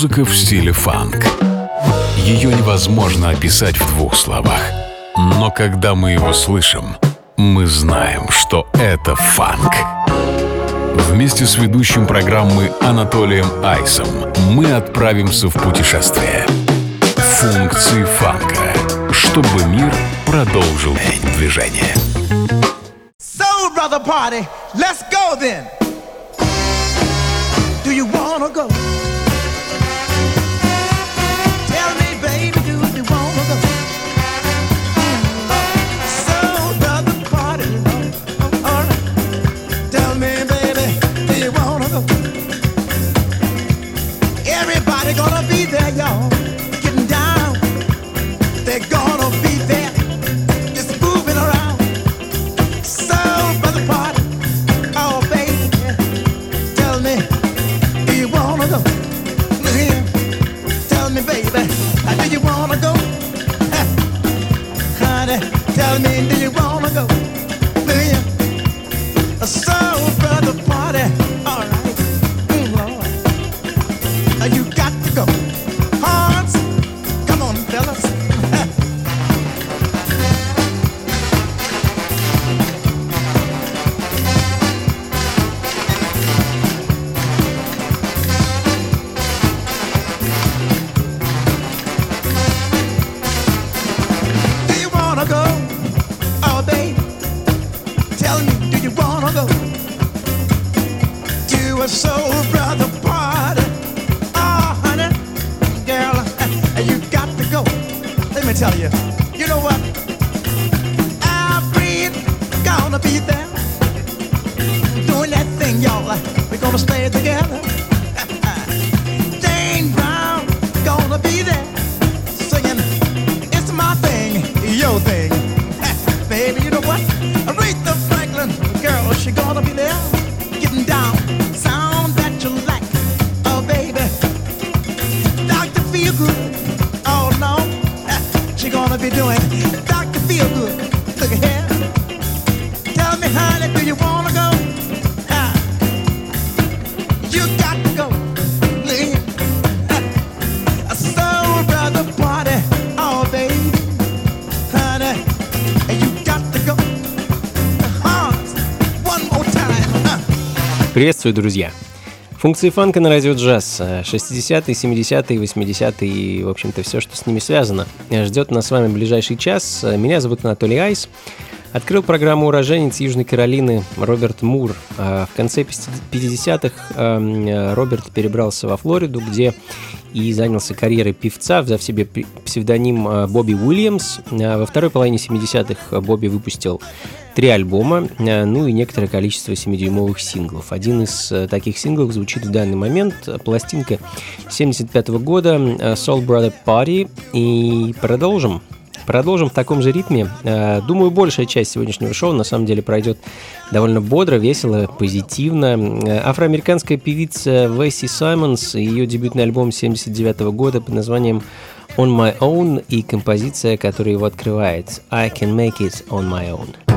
Музыка в стиле фанк. Ее невозможно описать в двух словах. Но когда мы его слышим, мы знаем, что это фанк. Вместе с ведущим программы Анатолием Айсом мы отправимся в путешествие. Функции фанка, чтобы мир продолжил движение. So, brother party, let's go then. Do you wanna go? Приветствую, друзья! Функции фанка на радио джаз. 60-е, 70-е, 80-е и, в общем-то, все, что с ними связано. Ждет нас с вами ближайший час. Меня зовут Анатолий Айс. Открыл программу «Уроженец Южной Каролины» Роберт Мур. А В конце 50-х эм, Роберт перебрался во Флориду, где и занялся карьерой певца, взяв себе псевдоним э, Бобби Уильямс. А Во второй половине 70-х Бобби выпустил три альбома, э, ну и некоторое количество 7-дюймовых синглов. Один из э, таких синглов звучит в данный момент. Пластинка 75 года э, Soul Brother Party. И продолжим. Продолжим в таком же ритме. Э, Думаю, большая часть сегодняшнего шоу на самом деле пройдет довольно бодро, весело, позитивно. Э, Афроамериканская певица Весси Саймонс и ее дебютный альбом 79 года под названием On My Own и композиция, которая его открывает I Can Make It On My Own.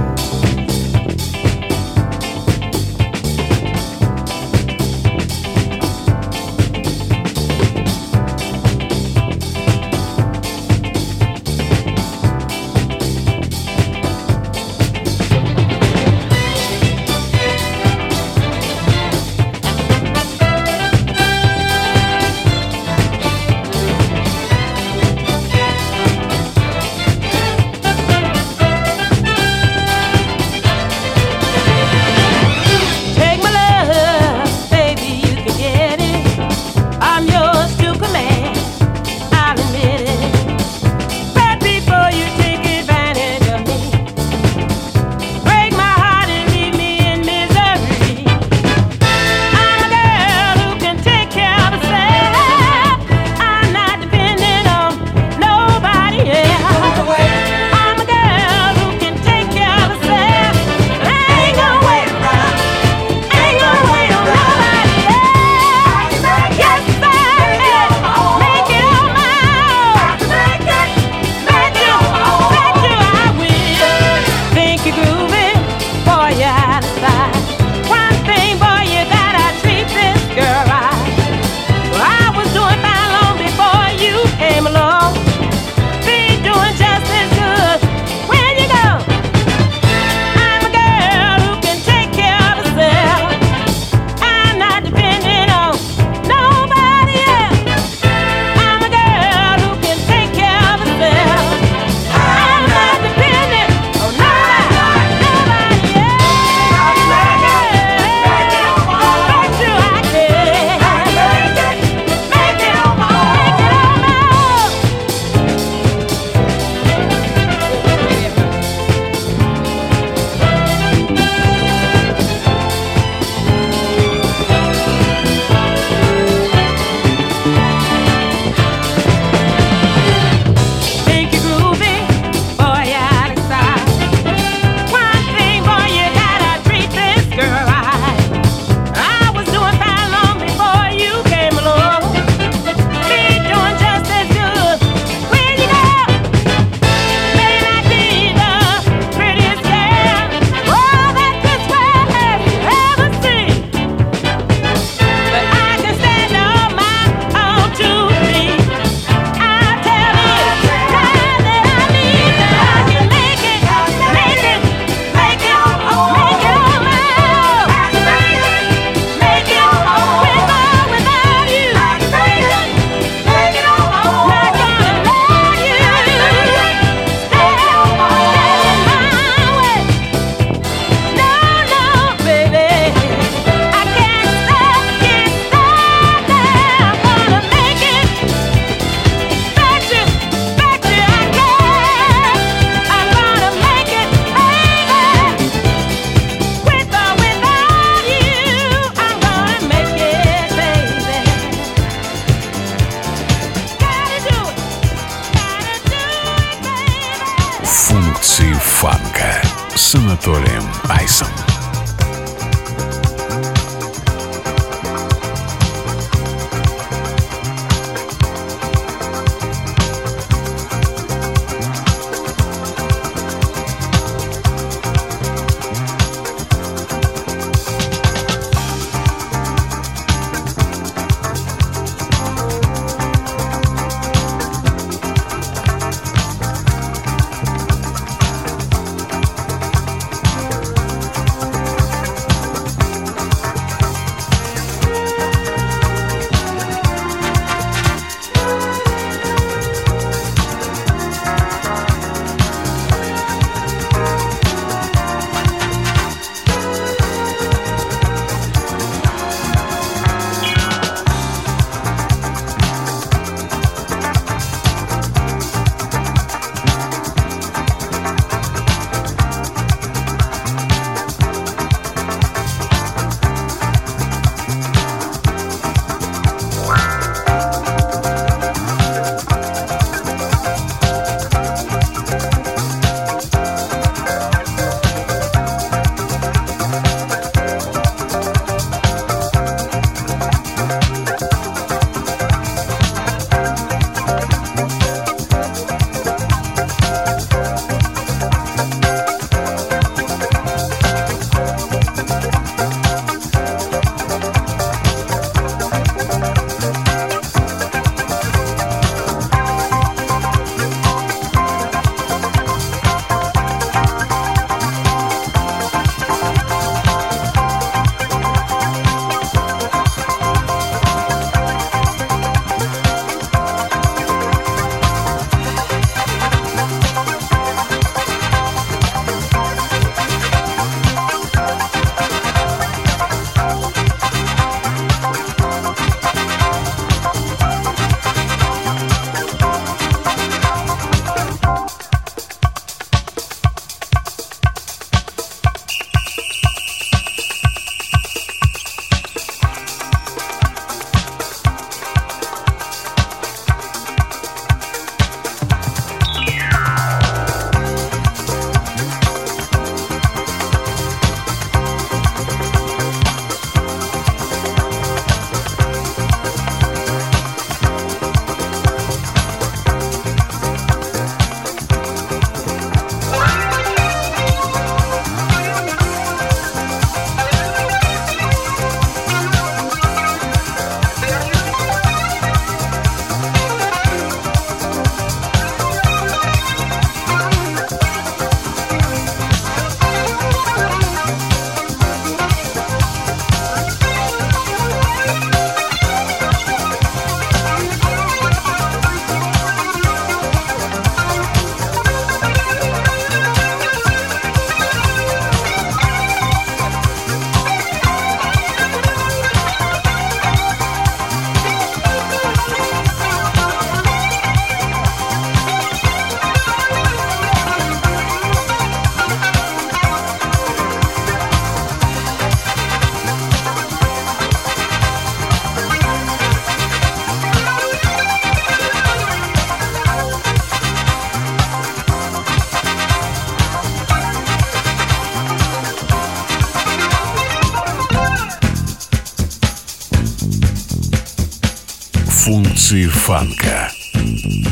границы фанка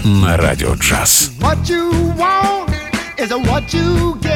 на радио джаз. What you want is what you get.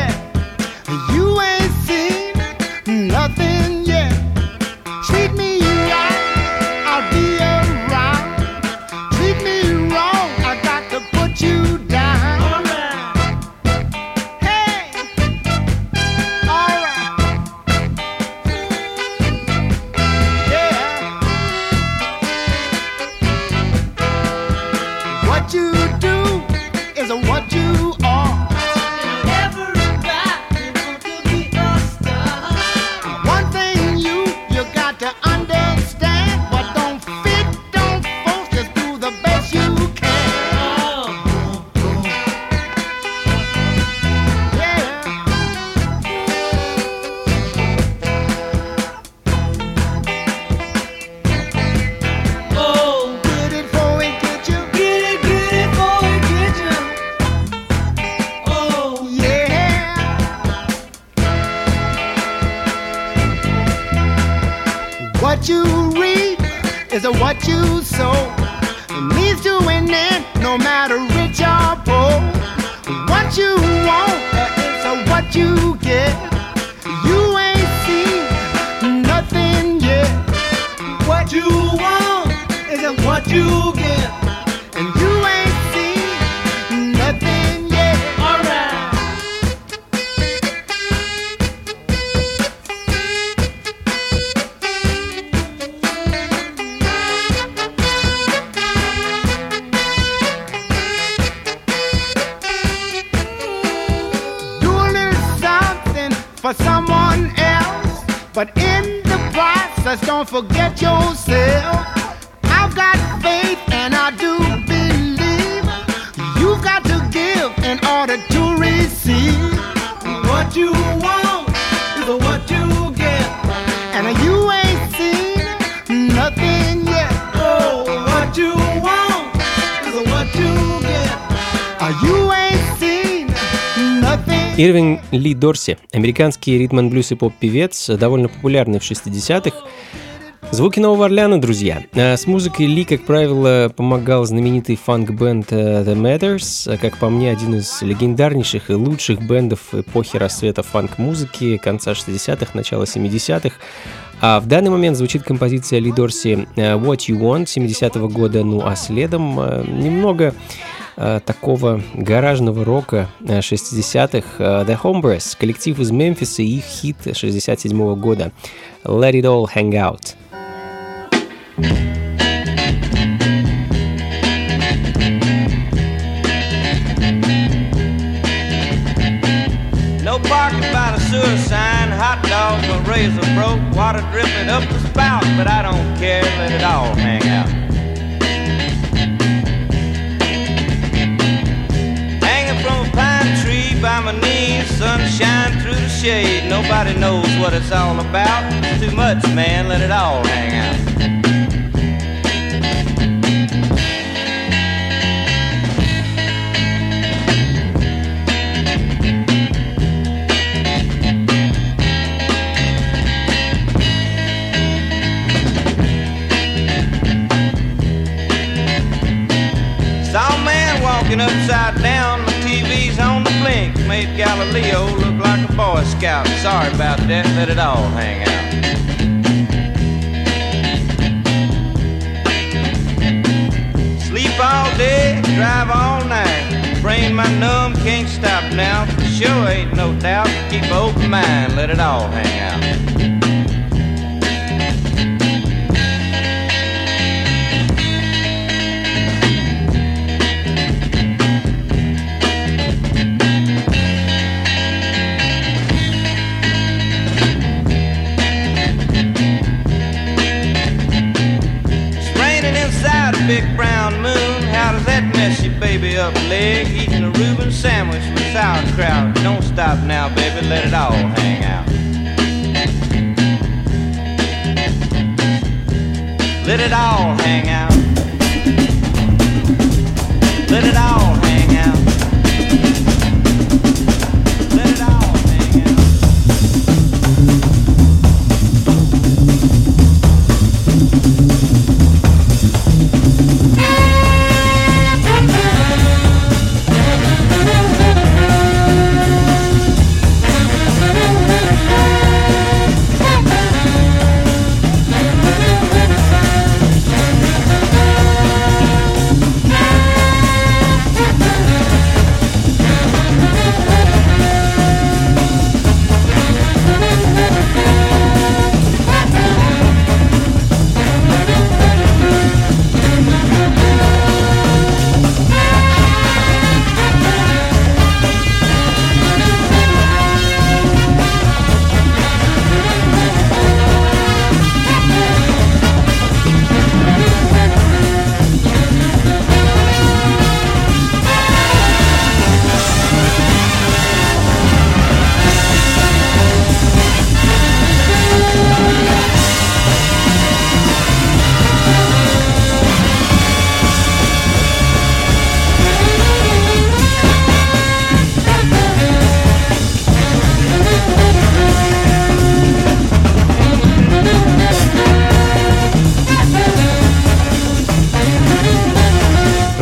And you ain't seen nothing yet. Oh, what you want is what you get. You ain't seen nothing. Ирвин Ли Дорси, американский ритм блюз и поп-певец, довольно популярный в 60-х. Звуки Нового Орлеана, друзья. А с музыкой Ли, как правило, помогал знаменитый фанк-бенд э, The Matters, как по мне, один из легендарнейших и лучших бендов эпохи расцвета фанк-музыки конца 60-х, начала 70-х. А в данный момент звучит композиция Ли Дорси э, What You Want 70-го года, ну а следом э, немного э, такого гаражного рока 60-х э, The Hombres, коллектив из Мемфиса и их хит 67 -го года Let It All Hang Out. By the sewer sign, hot dogs, a razor broke, water dripping up the spout, but I don't care, let it all hang out. By my knees, sunshine through the shade. Nobody knows what it's all about. Too much, man, let it all hang out. walking upside down Galileo look like a Boy Scout. Sorry about that, let it all hang out. Sleep all day, drive all night. Brain my numb, can't stop now. For sure ain't no doubt. Keep open mind, let it all hang out. Up leg? Eating a Reuben sandwich with sauerkraut. Don't stop now, baby, let it all hang out. Let it all hang out.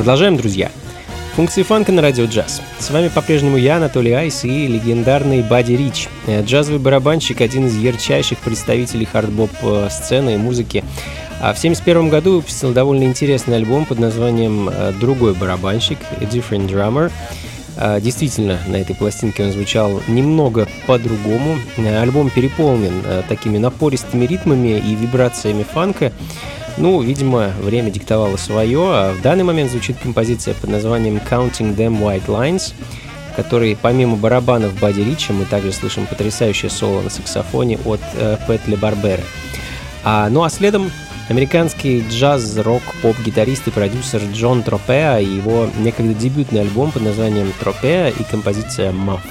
Продолжаем, друзья. Функции фанка на радио джаз. С вами по-прежнему я, Анатолий Айс и легендарный Бадди Рич. Э, джазовый барабанщик, один из ярчайших представителей хардбоп э, сцены и музыки. А в 1971 году выпустил довольно интересный альбом под названием э, «Другой барабанщик» «A Different Drummer». Действительно, на этой пластинке он звучал немного по-другому. Альбом переполнен такими напористыми ритмами и вибрациями фанка, ну, видимо, время диктовало свое, а в данный момент звучит композиция под названием Counting Them White Lines, в которой помимо барабанов Бадди Рича мы также слышим потрясающее соло на саксофоне от э, Петли Барбера. А, ну а следом американский джаз, рок, поп-гитарист и продюсер Джон Тропеа и его некогда дебютный альбом под названием Тропеа и композиция «Muff».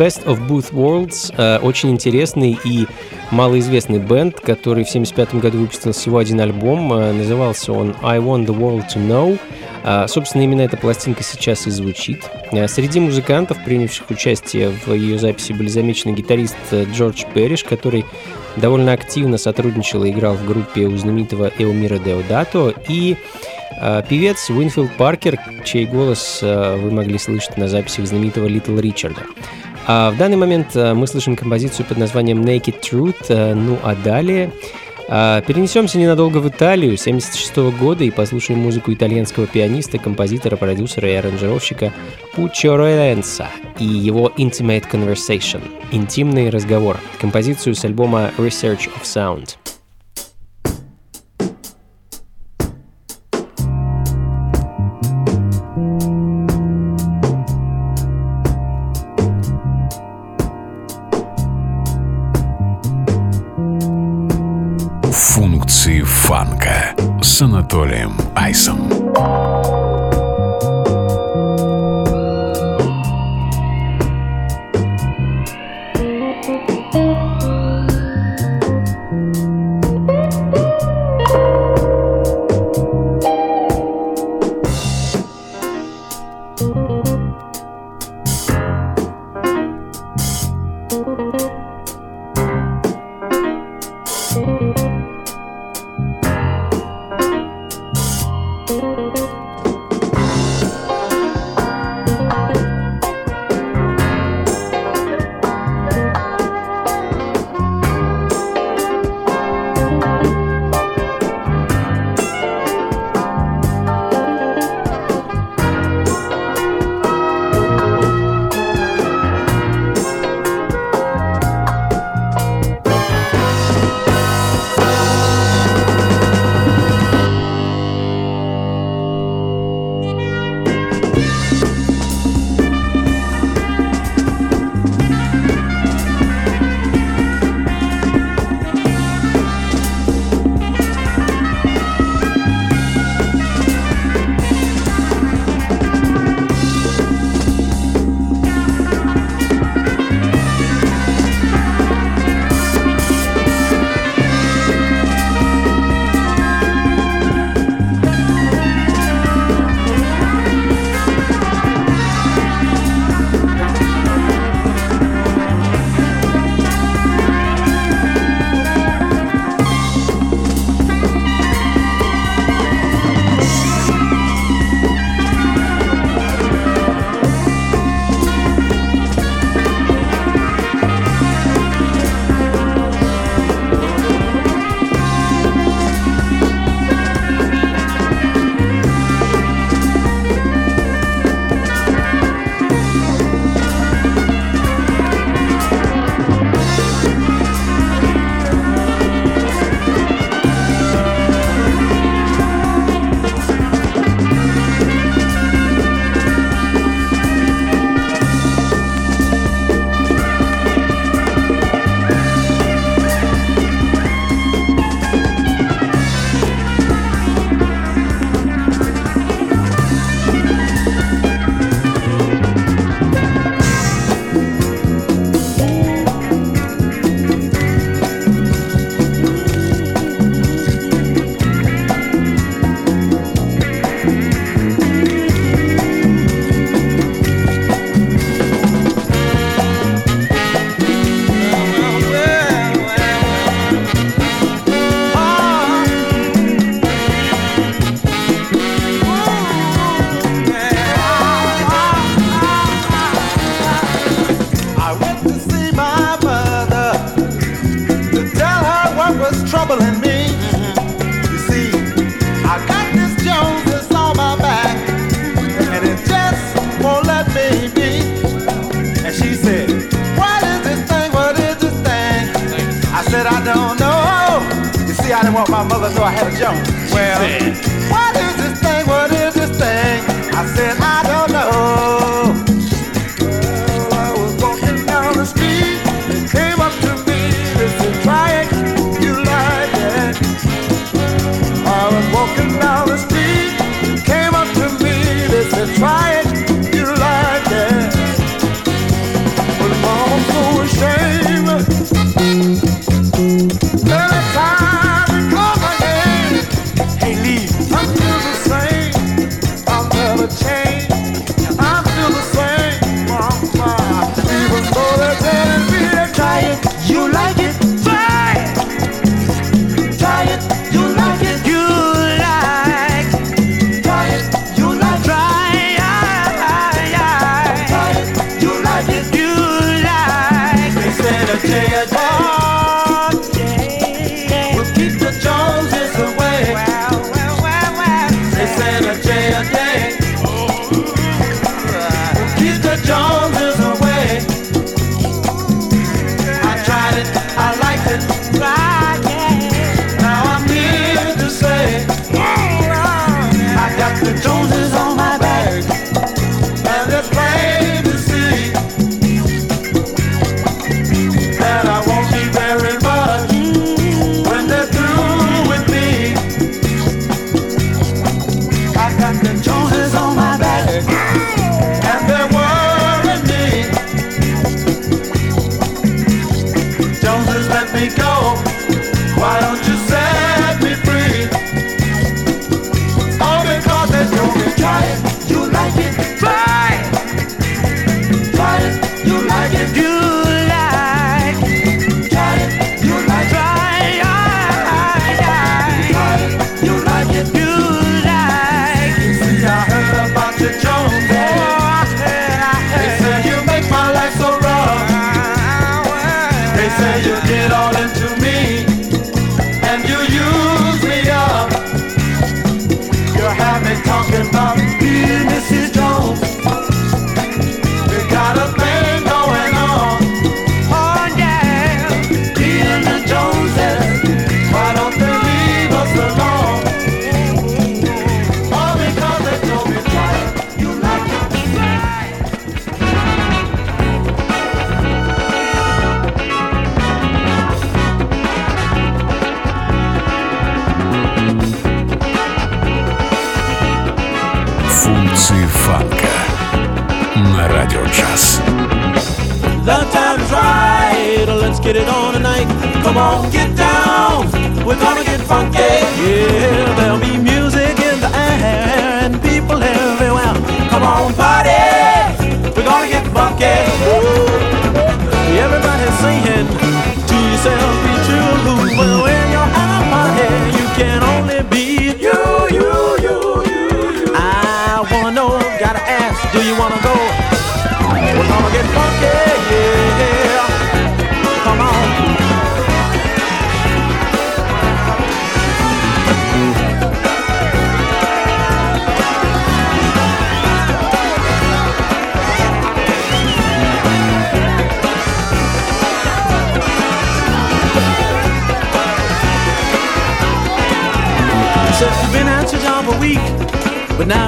Best of Both Worlds э, очень интересный и малоизвестный бенд, который в 75 году выпустил всего один альбом. Э, назывался он I Want the World to Know. Э, собственно, именно эта пластинка сейчас и звучит. Э, среди музыкантов, принявших участие в ее записи, были замечены гитарист э, Джордж Перриш, который довольно активно сотрудничал и играл в группе у знаменитого Эумира Деодато, и э, певец Уинфилд Паркер, чей голос э, вы могли слышать на записях знаменитого Литл Ричарда. А в данный момент э, мы слышим композицию под названием Naked Truth, э, ну а далее э, Перенесемся ненадолго в Италию 76 года и послушаем музыку итальянского пианиста, композитора, продюсера и аранжировщика Пуччо Ройленса и его Intimate Conversation – «Интимный разговор», композицию с альбома Research of Sound. с Анатолием Айсом.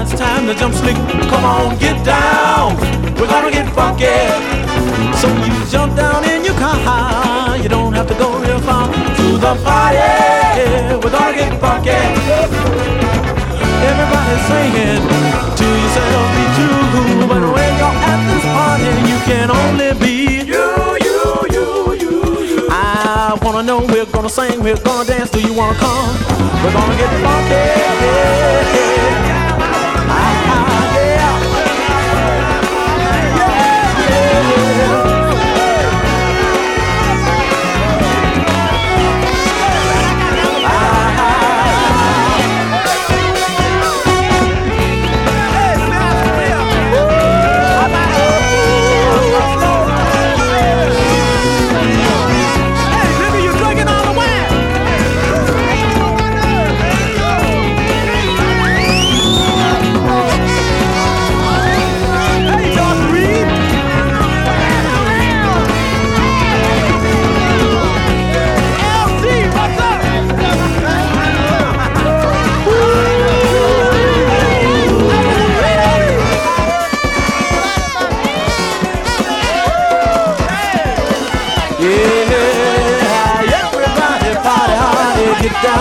now it's time to jump slick. Come on, get down. We're gonna get funky. So you jump down in your car. You don't have to go real far to the party. We're gonna get funky. Everybody singing to yourself, be true. But when you're at this party, you can only be you, you, you, you, you. I wanna know. We're gonna sing. We're gonna dance. Do you wanna come? We're gonna get funky.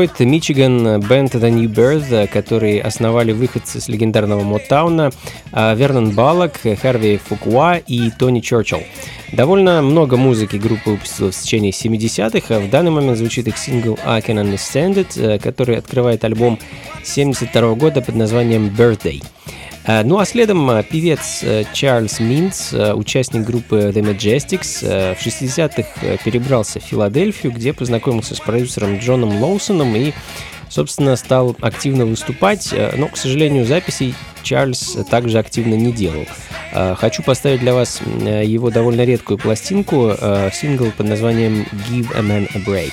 Детройт, Мичиган, бенд The New Birth, который основали выходцы с легендарного Мотауна, а, Вернон Баллок, Харви Фукуа и Тони Черчилл. Довольно много музыки группа выпустила в течение 70-х, а в данный момент звучит их сингл I Can Understand It, э, который открывает альбом 72 года под названием Birthday. Э, ну а следом э, певец э, Чарльз Минц, участник группы The Majestics, в 60-х перебрался в Филадельфию, где познакомился с продюсером Джоном Лоусоном и собственно, стал активно выступать, но, к сожалению, записей Чарльз также активно не делал. Хочу поставить для вас его довольно редкую пластинку, сингл под названием «Give a Man a Break».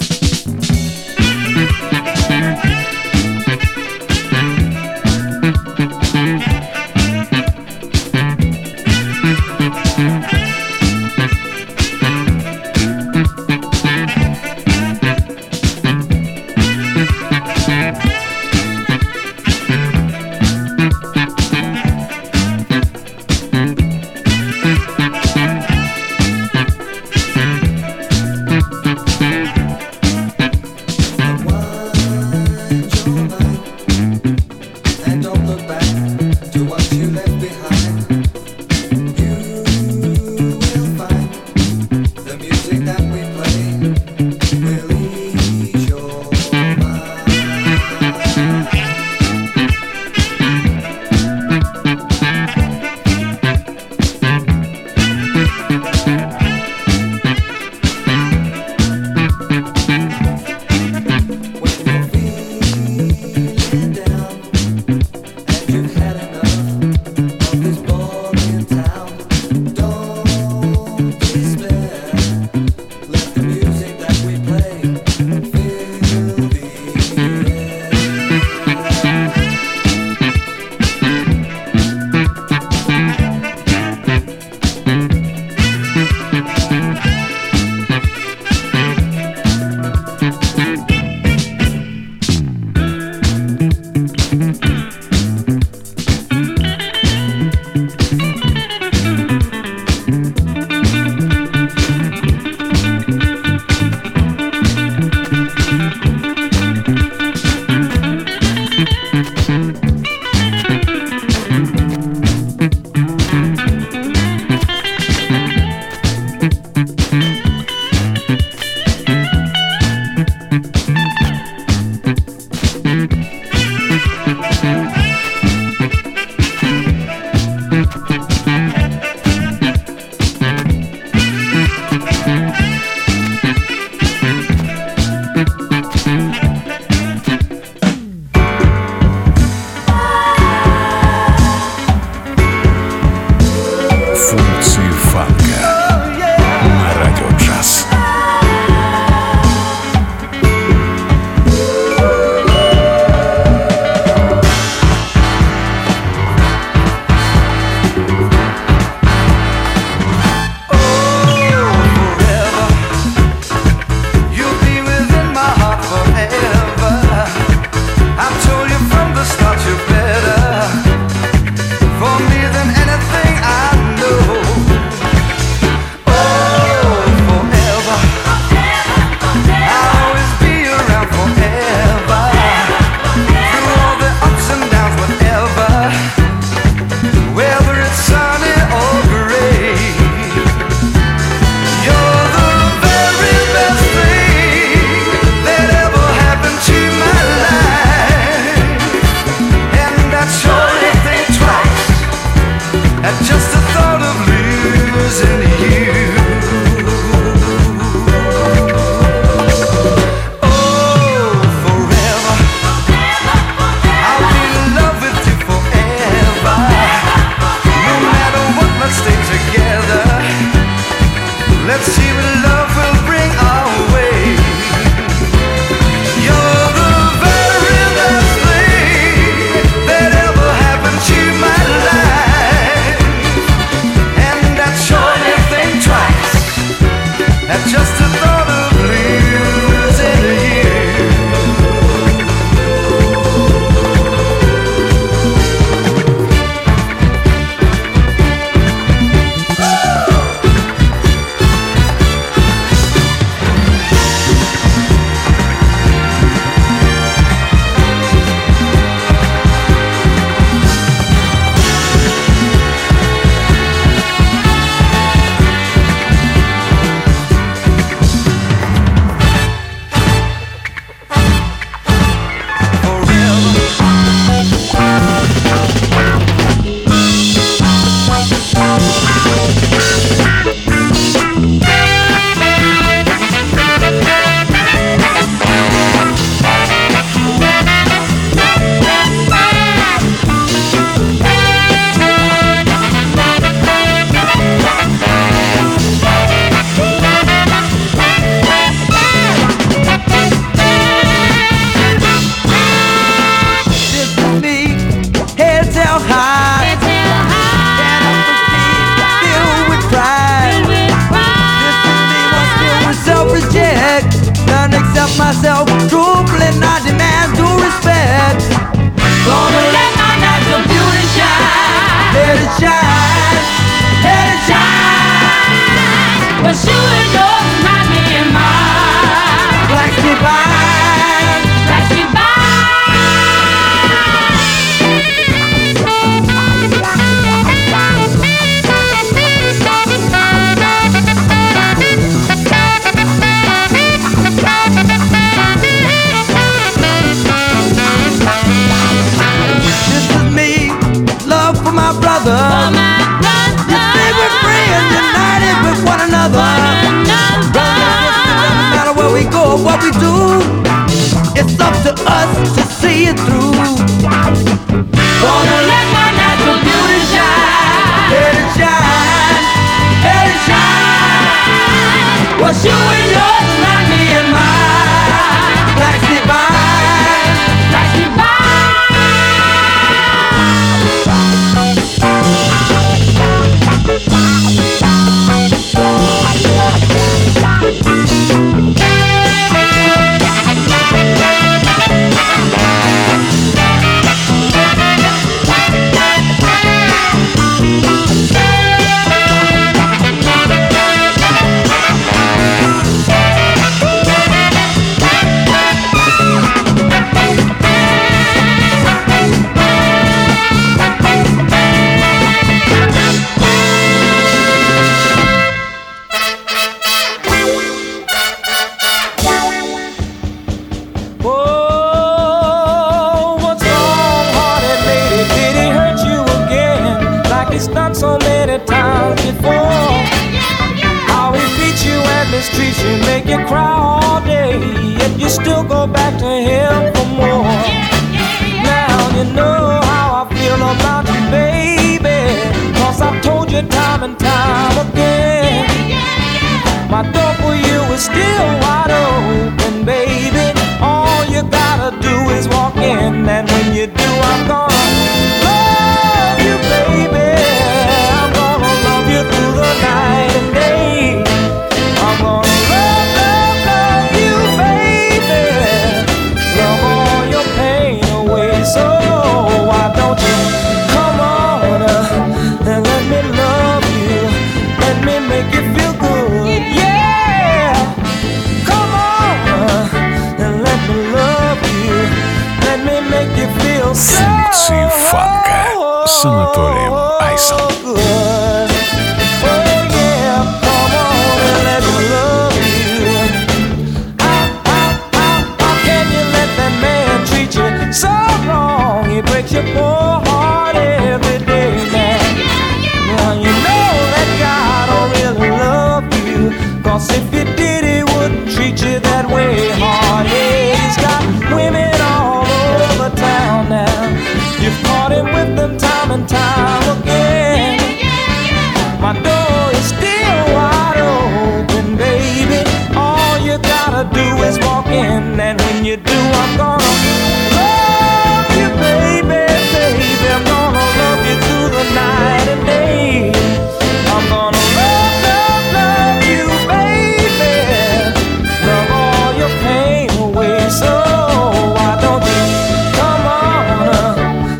você fica.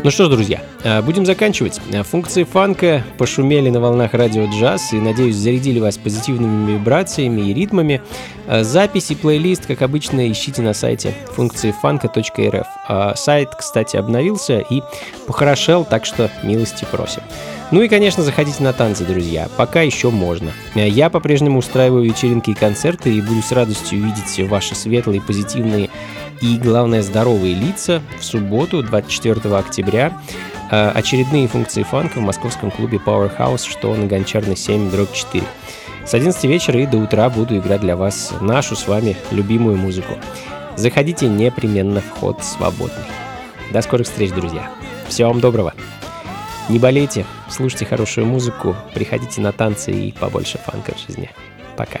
Ну что ж, друзья, э, будем заканчивать. Э, функции фанка пошумели на волнах радио джаз и, надеюсь, зарядили вас позитивными вибрациями и ритмами. Э, Записи и плейлист, как обычно, ищите на сайте функции фанка.рф. Сайт, кстати, обновился и похорошел, так что милости просим. Ну и, конечно, заходите на танцы, друзья. Пока еще можно. Я по-прежнему устраиваю вечеринки и концерты и буду с радостью видеть ваши светлые, позитивные и, главное, здоровые лица в субботу, 24 октября. А, очередные функции фанка в московском клубе Powerhouse, что на Гончарной 7, дробь 4. С 11 вечера и до утра буду играть для вас нашу с вами любимую музыку. Заходите непременно, вход свободный. До скорых встреч, друзья. Всего вам доброго. Не болейте, слушайте хорошую музыку, приходите на танцы и побольше фанка в жизни. Пока.